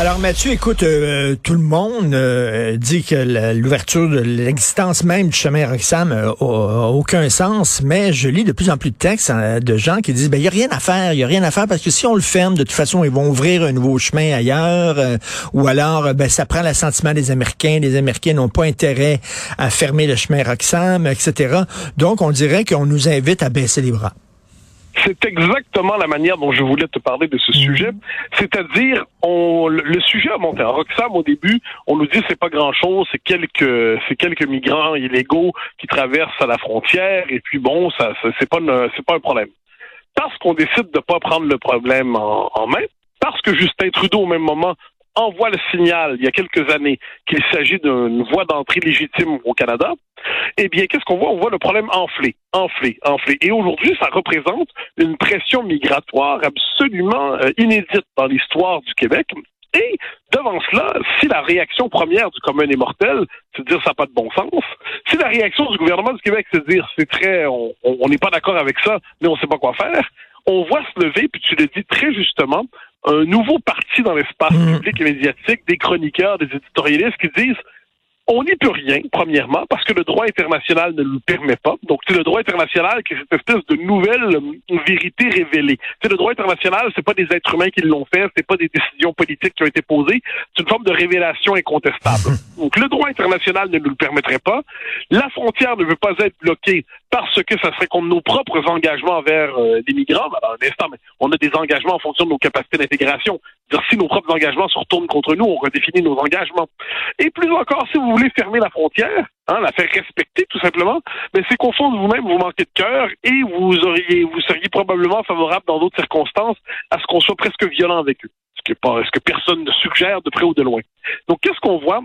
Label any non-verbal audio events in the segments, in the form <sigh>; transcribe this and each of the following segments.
Alors Mathieu, écoute, euh, tout le monde euh, dit que l'ouverture de l'existence même du chemin Roxham euh, a, aucun sens, mais je lis de plus en plus de textes hein, de gens qui disent, ben il a rien à faire, il a rien à faire parce que si on le ferme, de toute façon, ils vont ouvrir un nouveau chemin ailleurs, euh, ou alors, ben ça prend l'assentiment des Américains, les Américains n'ont pas intérêt à fermer le chemin Roxham, etc. Donc on dirait qu'on nous invite à baisser les bras. C'est exactement la manière dont je voulais te parler de ce sujet. C'est-à-dire, on, le, sujet a monté. En Roxham, au début, on nous dit c'est pas grand-chose, c'est quelques, c'est quelques migrants illégaux qui traversent à la frontière, et puis bon, ça, c'est pas, une- c'est pas un problème. Parce qu'on décide de pas prendre le problème en, en main, parce que Justin Trudeau, au même moment, envoie le signal, il y a quelques années, qu'il s'agit d'une voie d'entrée légitime au Canada, eh bien, qu'est-ce qu'on voit? On voit le problème enflé, enflé, enflé. Et aujourd'hui, ça représente une pression migratoire absolument euh, inédite dans l'histoire du Québec. Et devant cela, si la réaction première du commun est mortelle, c'est de dire ça n'a pas de bon sens, si la réaction du gouvernement du Québec, c'est de dire c'est très, on n'est pas d'accord avec ça, mais on ne sait pas quoi faire, on voit se lever, puis tu le dis très justement, un nouveau parti dans l'espace Mhm. public et médiatique, des chroniqueurs, des éditorialistes qui disent on n'y peut rien, premièrement, parce que le droit international ne le permet pas. Donc, c'est le droit international qui est cette espèce de nouvelle euh, vérité révélée. C'est le droit international, c'est pas des êtres humains qui l'ont fait, c'est pas des décisions politiques qui ont été posées, c'est une forme de révélation incontestable. <laughs> Donc, le droit international ne nous le permettrait pas. La frontière ne veut pas être bloquée parce que ça serait contre nos propres engagements envers euh, les migrants. Dans un instant, mais on a des engagements en fonction de nos capacités d'intégration. Si nos propres engagements se retournent contre nous, on redéfinit nos engagements. Et plus encore, si vous voulez fermer la frontière, hein, la faire respecter tout simplement, mais c'est qu'au fond de vous-même, vous manquez de cœur et vous auriez, vous seriez probablement favorable dans d'autres circonstances à ce qu'on soit presque violent avec eux. Ce ce que personne ne suggère de près ou de loin. Donc, qu'est-ce qu'on voit?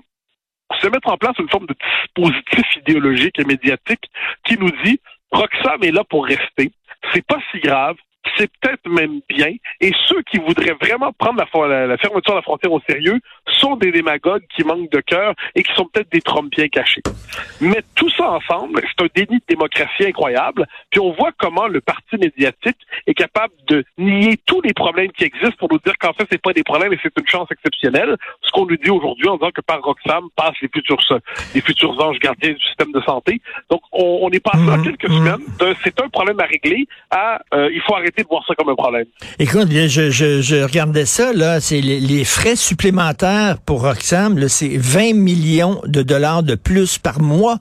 Se mettre en place une forme de dispositif idéologique et médiatique qui nous dit Roxham est là pour rester. C'est pas si grave. C'est peut-être même bien. Et ceux qui voudraient vraiment prendre la, la fermeture de la frontière au sérieux sont des démagogues qui manquent de cœur et qui sont peut-être des Trumpiens cachés. Mais tout ça ensemble, c'est un déni de démocratie incroyable. Puis on voit comment le parti médiatique est capable de nier tous les problèmes qui existent pour nous dire qu'en fait, c'est pas des problèmes et c'est une chance exceptionnelle. Ce qu'on nous dit aujourd'hui en disant que par Roxham passent les futurs, les futurs anges gardiens du système de santé. Donc, on, on est passé en Mhm, quelques mhm. semaines de c'est un problème à régler à euh, il faut arrêter de voir ça comme un problème. Écoute, je, je, je regardais ça, là, c'est les, les frais supplémentaires pour Roxham, c'est 20 millions de dollars de plus par mois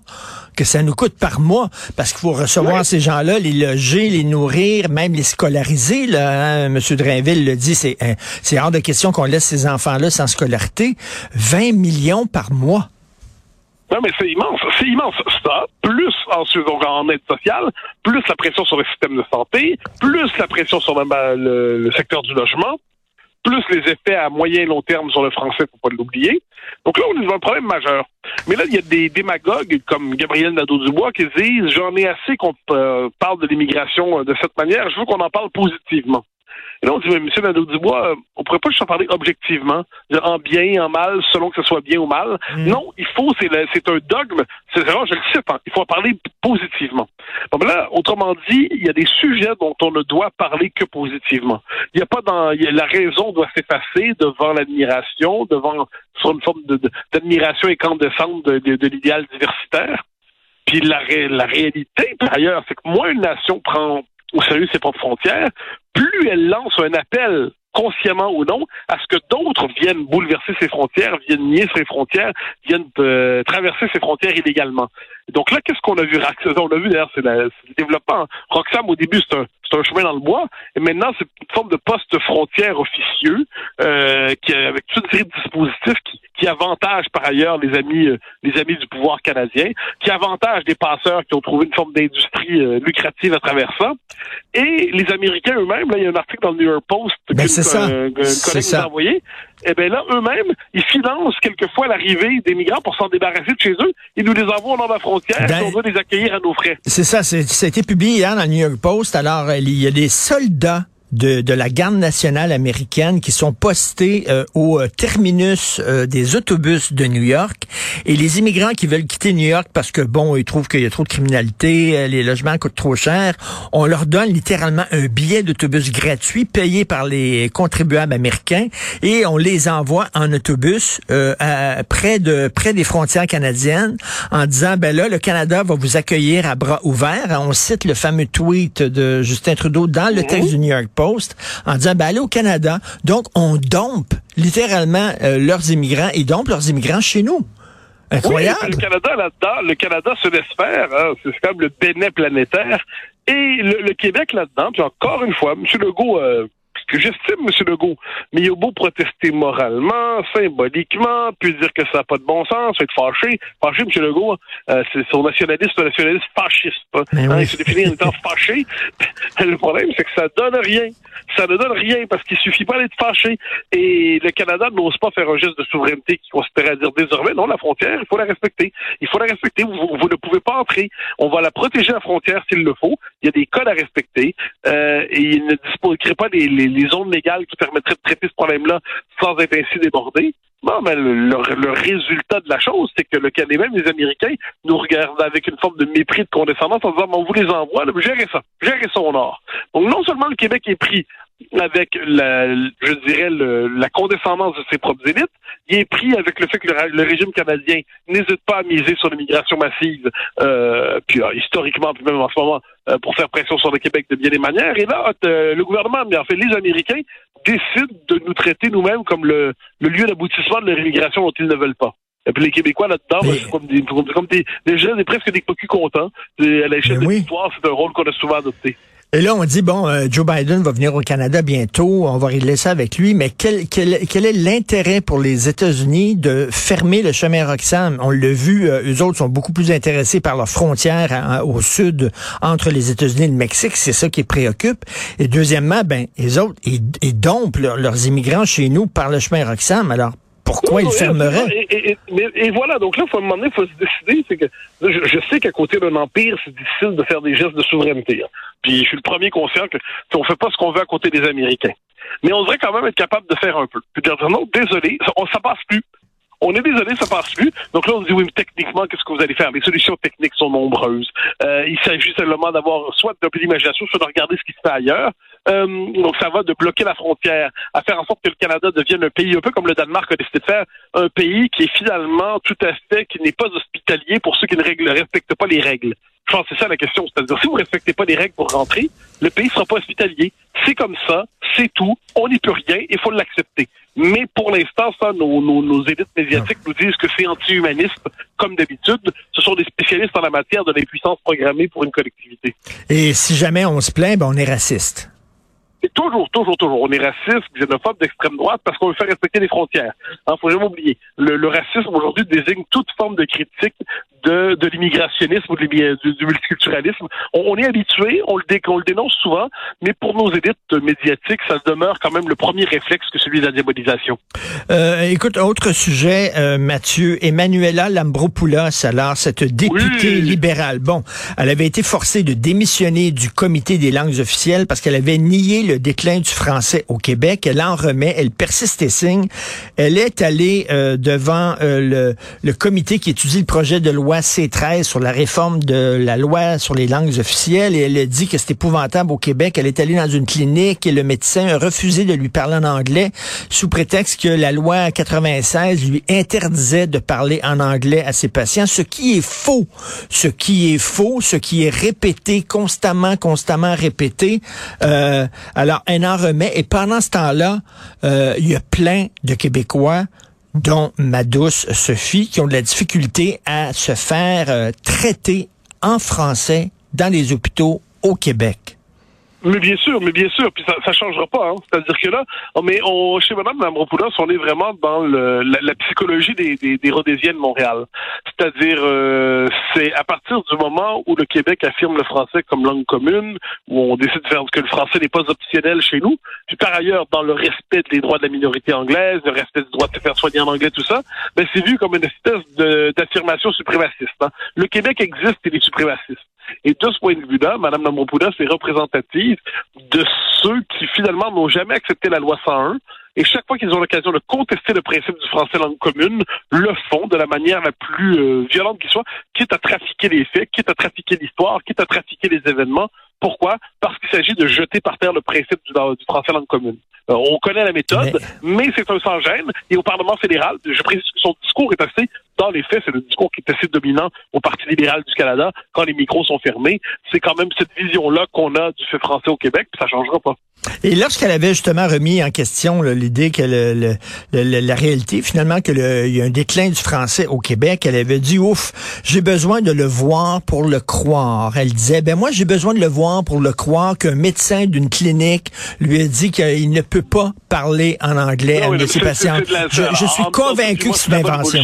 que ça nous coûte par mois, parce qu'il faut recevoir Ouais. ces gens-là, les loger, les nourrir, même les scolariser, là, hein, Monsieur Drainville le dit, c'est hein, c'est hors de question qu'on laisse ces enfants-là sans scolarité. 20 millions par mois. Non, mais c'est immense. C'est immense. Ça, plus ensuite, donc, en aide sociale, plus la pression sur le système de santé, plus la pression sur le, le- le secteur du logement, plus les effets à moyen et long terme sur le français, faut pas l'oublier. Donc là, on est devant un problème majeur. Mais là, il y a des démagogues comme Gabriel Nadeau-Dubois qui disent j'en ai assez qu'on euh, parle de l'immigration euh, de cette manière, je veux qu'on en parle positivement. Et là, on dit, mais M. Nadeau-Dubois, euh, on pourrait pas juste en parler objectivement, en bien, en mal, selon que ce soit bien ou mal. Mm. Non, il faut, c'est le- c'est un dogme, c'est vraiment, je le cite, hein, il faut en parler positivement. Bon, ben là, autrement dit, il y a des sujets dont on ne doit parler que positivement. Il y a pas dans, il y a- la raison doit s'effacer devant l'admiration, devant, sur une forme de- de- d'admiration incandescente de, de, de l'idéal diversitaire. Puis la, ré- la réalité, par ailleurs, c'est que moins une nation prend au sérieux ses propres frontières, plus elle lance un appel consciemment ou non, à ce que d'autres viennent bouleverser ses frontières, viennent nier ses frontières, viennent euh, traverser ses frontières illégalement. Donc là, qu'est-ce qu'on a vu? <laughs> On a vu d'ailleurs, c'est le développement. Roxham, au début, c'est un, un chemin dans le bois, et maintenant, c'est une forme de poste frontière officieux, euh, qui, avec toute une série de dispositifs qui, qui avantagent par ailleurs les amis, euh, les amis du pouvoir canadien, qui avantagent des passeurs qui ont trouvé une forme d'industrie euh, lucrative à travers ça. Et les Américains eux-mêmes, là, il y a un article dans le New York Post Ben, ça. qu'un- qu'un C'est collègue nous ça. a envoyé. Eh bien là, eux-mêmes, ils financent quelquefois l'arrivée des migrants pour s'en débarrasser de chez eux. Ils nous les envoient au nord de la frontière Ben- et on doit les accueillir à nos frais. C'est ça, c'est- ça a été publié hier dans le New York Post. Alors, il y a des soldats de, de la garde nationale américaine qui sont postés euh, au euh, terminus euh, des autobus de New York. Et les immigrants qui veulent quitter New York parce que, bon, ils trouvent qu'il y a trop de criminalité, les logements coûtent trop cher, on leur donne littéralement un billet d'autobus gratuit payé par les contribuables américains et on les envoie en autobus à, près, de, près des frontières canadiennes en disant, ben là, le Canada va vous accueillir à bras ouverts. On cite le fameux tweet de Justin Trudeau dans le texte du New York Post en disant, ben allez au Canada. Donc, on dompe littéralement euh, leurs immigrants et dompe leurs immigrants chez nous. Incroyable. le Canada là-dedans, le Canada se laisse faire. Hein, c'est comme le Bénin planétaire. Et le, Québec là-dedans, puis encore une fois, M. Legault euh, que j'estime, M. Legault. Mais il a beau protester moralement, symboliquement, puis dire que ça n'a pas de bon sens, être fâché. Fâché, M. Legault, euh, c'est son nationaliste, un nationaliste fasciste. Hein. hein il se définit en étant fâché. <laughs> Le problème, c'est que ça donne rien. Ça ne donne rien parce qu'il suffit pas d'être fâché. Et le Canada n'ose pas faire un geste de souveraineté qui consisterait à dire désormais, non, la frontière, il faut la respecter. Il faut la respecter. Vous, vous ne pouvez pas entrer. On va la protéger, la frontière, s'il le faut. Il y a des codes à respecter. Euh, et il ne disposerait pas des les zones légales qui permettraient de traiter ce problème-là sans être ainsi débordé. Non, mais le, résultat de la chose, c'est que le Canada, même les Américains, nous regardent avec une forme de mépris, de condescendance, en disant, on vous les envoie, là, gérez ça, gérez ça au nord. Donc, non seulement le Québec est pris avec la, je dirais, la condescendance de ses propres élites, il est pris avec le fait que le, régime canadien n'hésite pas à miser sur l'immigration massive, euh, puis euh, historiquement, puis même en ce moment, euh, pour faire pression sur le Québec de bien des manières. Et là, le gouvernement, mais en fait les Américains, décident de nous traiter nous-mêmes comme le, lieu d'aboutissement de l'immigration dont ils ne veulent pas. Et puis les Québécois là-dedans, ben, c'est comme des, comme des, des jeunes, presque des cocus contents. À l'échelle de l'histoire, c'est un rôle qu'on a souvent adopté. Et là, on dit, bon, euh, Joe Biden va venir au Canada bientôt, on va régler ça avec lui, mais quel, quel, quel est l'intérêt pour les États-Unis de fermer le chemin Roxham? On l'a vu, euh, eux autres sont beaucoup plus intéressés par leurs frontières hein, au sud entre les États-Unis et le Mexique, c'est ça qui préoccupe. Et deuxièmement, ben, les autres, ils, ils dompent leurs immigrants chez nous par le chemin Roxham. Alors, pourquoi il fermerait? Et, voilà, donc là, faut, un moment donné, il faut se décider. C'est que je, sais qu'à côté d'un empire, c'est difficile de faire des gestes de souveraineté. Hein. Puis je suis le premier conscient que on fait pas ce qu'on veut à côté des Américains. Mais on devrait quand même être capable de faire un peu. Puis dire non, désolé, ça, ça passe plus. On est désolé, ça passe plus. Donc là, on dit oui, mais techniquement, qu'est-ce que vous allez faire? Les solutions techniques sont nombreuses. Euh, il s'agit seulement d'avoir soit de l'imagination, soit de regarder ce qui se fait ailleurs. Euh, donc ça va de bloquer la frontière, à faire en sorte que le Canada devienne un pays un peu comme le Danemark a décidé de faire, un pays qui est finalement tout à fait, qui n'est pas hospitalier pour ceux qui ne respectent pas les règles. Je pense que c'est ça la question. C'est-à-dire, si vous respectez pas les règles pour rentrer, le pays sera pas hospitalier. C'est comme ça, c'est tout, on n'y peut rien, il faut l'accepter. Mais pour l'instant, ça, nos, nos, nos, élites médiatiques nous disent que c'est anti-humaniste, comme d'habitude. Ce sont des spécialistes en la matière de l'impuissance programmée pour une collectivité. Et si jamais on se plaint, ben on est raciste. Toujours, toujours, toujours. On est raciste, xénophobe d'extrême droite parce qu'on veut faire respecter les frontières. Il hein, faut jamais oublier. Le, le racisme aujourd'hui désigne toute forme de critique de, de l'immigrationnisme ou de du, du, multiculturalisme. On, est habitué, on le, dé, on le dénonce souvent, mais pour nos élites médiatiques, ça demeure quand même le premier réflexe que celui de la diabolisation. Euh, écoute, autre sujet, euh, Mathieu, Emmanuela Lambropoulos, alors cette députée libérale, bon, elle avait été forcée de démissionner du comité des langues officielles parce qu'elle avait nié le déclin du français au Québec. Elle en remet, elle persiste et signe. Elle est allée euh, devant euh, le, le comité qui étudie le projet de loi C13 sur la réforme de la loi sur les langues officielles et elle a dit que c'est épouvantable au Québec. Elle est allée dans une clinique et le médecin a refusé de lui parler en anglais sous prétexte que la loi 96 lui interdisait de parler en anglais à ses patients, ce qui est faux. Ce qui est faux, ce qui est répété constamment, constamment répété. Euh, alors, elle en remet et pendant ce temps-là, euh, il y a plein de Québécois dont ma douce Sophie, qui ont de la difficulté à se faire euh, traiter en français dans les hôpitaux au Québec. Mais bien sûr, mais bien sûr, puis ça, ça changera pas. Hein. C'est-à-dire que là, mais on, chez Mme Lamropoulos, on est vraiment dans le, la, psychologie des, des, des Rhodésiens de Montréal. C'est-à-dire, euh, c'est à partir du moment où le Québec affirme le français comme langue commune, où on décide de faire que le français n'est pas optionnel chez nous, puis par ailleurs, dans le respect des droits de la minorité anglaise, le respect du droit de se faire soigner en anglais, tout ça, ben c'est vu comme une espèce d'affirmation suprémaciste. Hein. Le Québec existe, il est suprémaciste. Et de ce point de vue-là, Mme Namopoula, c'est représentative de ceux qui finalement n'ont jamais accepté la loi 101 et chaque fois qu'ils ont l'occasion de contester le principe du français langue commune, le font de la manière la plus euh, violente qui soit, quitte à trafiquer les faits, quitte à trafiquer l'histoire, quitte à trafiquer les événements. Pourquoi? Parce qu'il s'agit de jeter par terre le principe du, du français langue commune. Euh, on connaît la méthode, mais, c'est un sans-gêne. Et au Parlement fédéral, je précise que son discours est assez, dans les faits, c'est le discours qui est assez dominant au Parti libéral du Canada quand les micros sont fermés. C'est quand même cette vision-là qu'on a du fait français au Québec, puis ça changera pas. Et lorsqu'elle avait justement remis en question l'idée que le, la réalité, finalement, que il y a un déclin du français au Québec, elle avait dit ouf, j'ai besoin de le voir pour le croire. Elle disait ben moi j'ai besoin de le voir pour le croire qu'un médecin d'une clinique lui a dit qu'il ne peut pas parler en anglais à une de ses patients. Je, suis convaincu que c'est une invention.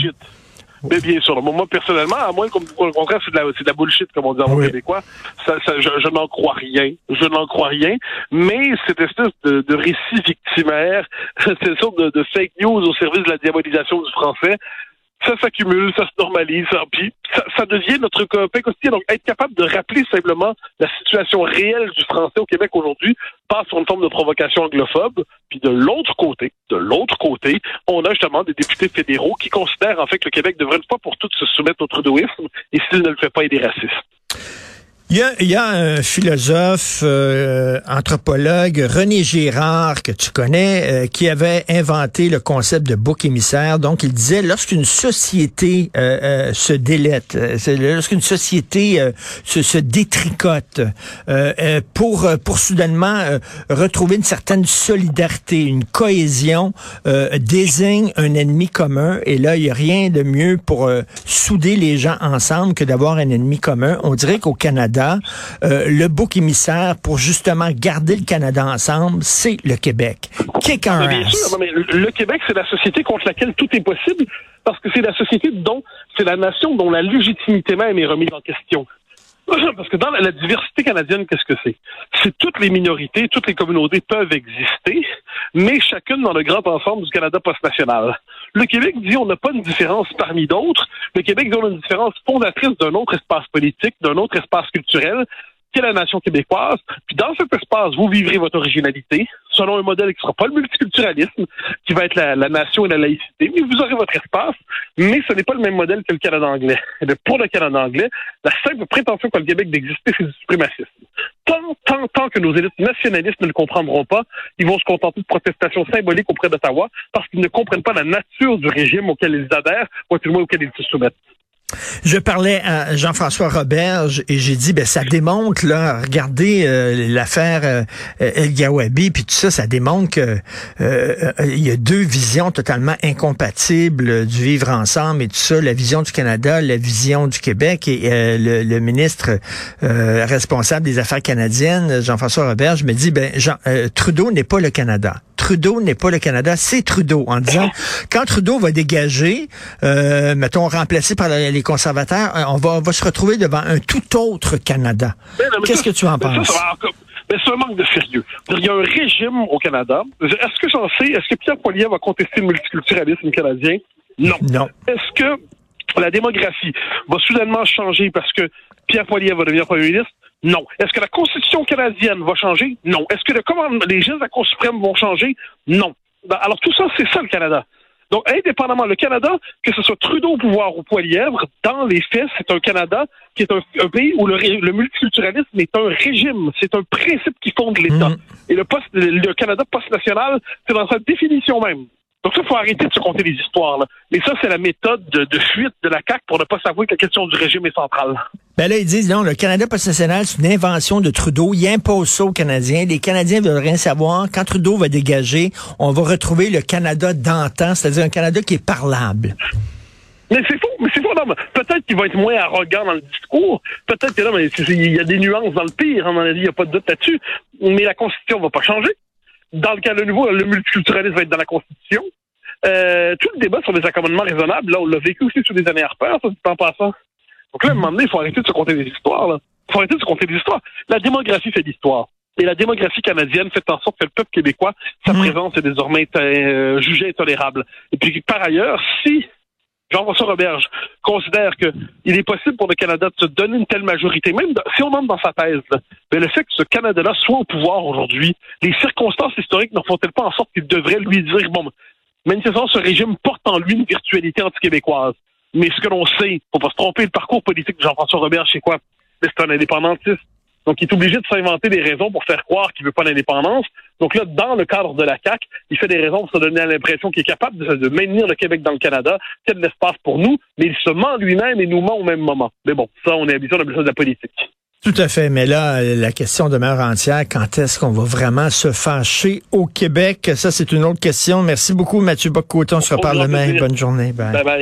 Mais bien sûr. Moi, personnellement, à moins qu'on le contraire, c'est de, la, c'est de la bullshit, comme on dit en québécois. Ça, ça, je, je n'en crois rien. Je n'en crois rien. Mais cette espèce de, de récit victimaire, <laughs> cette sorte de, de fake news au service de la diabolisation du français, ça s'accumule, ça se normalise, puis ça, ça devient notre quotidien. Donc, être capable de rappeler simplement la situation réelle du français au Québec aujourd'hui passe sur une forme de provocation anglophobe. Puis de l'autre côté, de l'autre côté, on a justement des députés fédéraux qui considèrent en fait que le Québec devrait une fois pour toutes se soumettre au trudeauisme, et s'il ne le fait pas, il est raciste. Il y, a, il y a, un philosophe, euh, anthropologue, René Girard, que tu connais, euh, qui avait inventé le concept de bouc émissaire. Donc, il disait, lorsqu'une société euh, se délète, lorsqu'une société se, se, détricote pour, pour soudainement retrouver une certaine solidarité, une cohésion, désigne un ennemi commun. Et là, il n'y a rien de mieux pour souder les gens ensemble que d'avoir un ennemi commun. On dirait qu'au Canada, euh, le bouc émissaire pour justement garder le Canada ensemble, c'est le Québec. Kick bien sûr, le Québec, c'est la société contre laquelle tout est possible parce que c'est la société dont, c'est la nation dont la légitimité même est remise en question. <laughs> Parce que dans la, diversité canadienne, qu'est-ce que c'est? C'est toutes les minorités, toutes les communautés peuvent exister, mais chacune dans le grand ensemble du Canada post-national. Le Québec dit on n'a pas une différence parmi d'autres. Le Québec dit on a une différence fondatrice d'un autre espace politique, d'un autre espace culturel, qui est la nation québécoise. Puis dans cet espace, vous vivrez votre originalité selon un modèle qui ne sera pas le multiculturalisme, qui va être la, nation et la laïcité, mais vous aurez votre espace, mais ce n'est pas le même modèle que le Canada anglais. Et pour le Canada anglais, la simple prétention qu'a le Québec d'exister, c'est du suprémacisme. Tant, tant, tant que nos élites nationalistes ne le comprendront pas, ils vont se contenter de protestations symboliques auprès d'Ottawa parce qu'ils ne comprennent pas la nature du régime auquel ils adhèrent, ou à tout le moins auquel ils se soumettent. Je parlais à Jean-François Roberge et j'ai dit ben ça démontre là regardez euh, l'affaire euh, El Gawabi puis tout ça ça démontre que euh, il y a deux visions totalement incompatibles du vivre ensemble et tout ça la vision du Canada la vision du Québec et le, ministre responsable des affaires canadiennes Jean-François Roberge me dit ben Jean, Trudeau n'est pas le Canada Trudeau n'est pas le Canada, c'est Trudeau, en disant, <laughs> quand Trudeau va dégager, euh, mettons, remplacé par les conservateurs, euh, on va, va se retrouver devant un tout autre Canada. Qu'est-ce que tu en penses? Mais c'est un manque de sérieux. Il y a un régime au Canada. Est-ce que j'en sais, est-ce que Pierre Poilievre va contester le multiculturalisme canadien? Non. Non. Est-ce que la démographie va soudainement changer parce que Pierre Poilievre va devenir premier ministre? Non. Est-ce que la Constitution canadienne va changer? Non. Est-ce que le les juges de la Cour suprême vont changer? Non. Ben, alors tout ça, c'est ça le Canada. Donc, indépendamment, le Canada, que ce soit Trudeau au pouvoir ou Poilièvre, dans les faits, c'est un Canada qui est un, pays où le, multiculturalisme est un régime, c'est un principe qui fonde l'État. Mm. Et le, post, le Canada post-national, c'est dans sa définition même. Donc ça, il faut arrêter de se compter des histoires. Là. Mais ça, c'est la méthode de, fuite de la CAQ pour ne pas savoir que la question du régime est centrale. Ben là, ils disent, non, le Canada post-national, c'est une invention de Trudeau. Il impose ça aux Canadiens. Les Canadiens veulent rien savoir. Quand Trudeau va dégager, on va retrouver le Canada d'antan, c'est-à-dire un Canada qui est parlable. Mais c'est faux, mais c'est faux. Peut-être qu'il va être moins arrogant dans le discours. Peut-être que là, mais il y a des nuances dans le pire, hein, il n'y a pas de doute là-dessus. Mais la Constitution va pas changer. Dans le cas de nouveau, le multiculturalisme va être dans la Constitution. Euh, tout le débat sur les accommodements raisonnables, là, on l'a vécu aussi sous des années Harper, ça, du temps passant. Donc là, à un moment donné, il faut arrêter de se compter des histoires. Là. Il faut arrêter de se compter des histoires. La démographie fait l'histoire. Et la démographie canadienne fait en sorte que le peuple québécois, sa mmh. présence est désormais euh, jugée intolérable. Et puis, par ailleurs, si Jean-François Roberge considère qu'il est possible pour le Canada de se donner une telle majorité, même si on entre dans sa thèse, mais le fait que ce Canada-là soit au pouvoir aujourd'hui, les circonstances historiques ne font-elles pas en sorte qu'il devrait lui dire, bon, manifestement, ce régime porte en lui une virtualité anti-québécoise. Mais ce que l'on sait, faut pas se tromper, le parcours politique de Jean-François Roberge, c'est quoi? C'est un indépendantiste. Donc, il est obligé de s'inventer des raisons pour faire croire qu'il veut pas l'indépendance. Donc là, dans le cadre de la CAC, il fait des raisons pour se donner l'impression qu'il est capable de, maintenir le Québec dans le Canada, qu'il y a de l'espace pour nous, mais il se ment lui-même et nous ment au même moment. Mais bon, ça, on est habitué, on a besoin de la politique. Tout à fait, mais là, la question demeure entière. Quand est-ce qu'on va vraiment se fâcher au Québec? Ça, c'est une autre question. Merci beaucoup, Mathieu Bocoton. On se reparle demain. Bonne journée. bye. bye.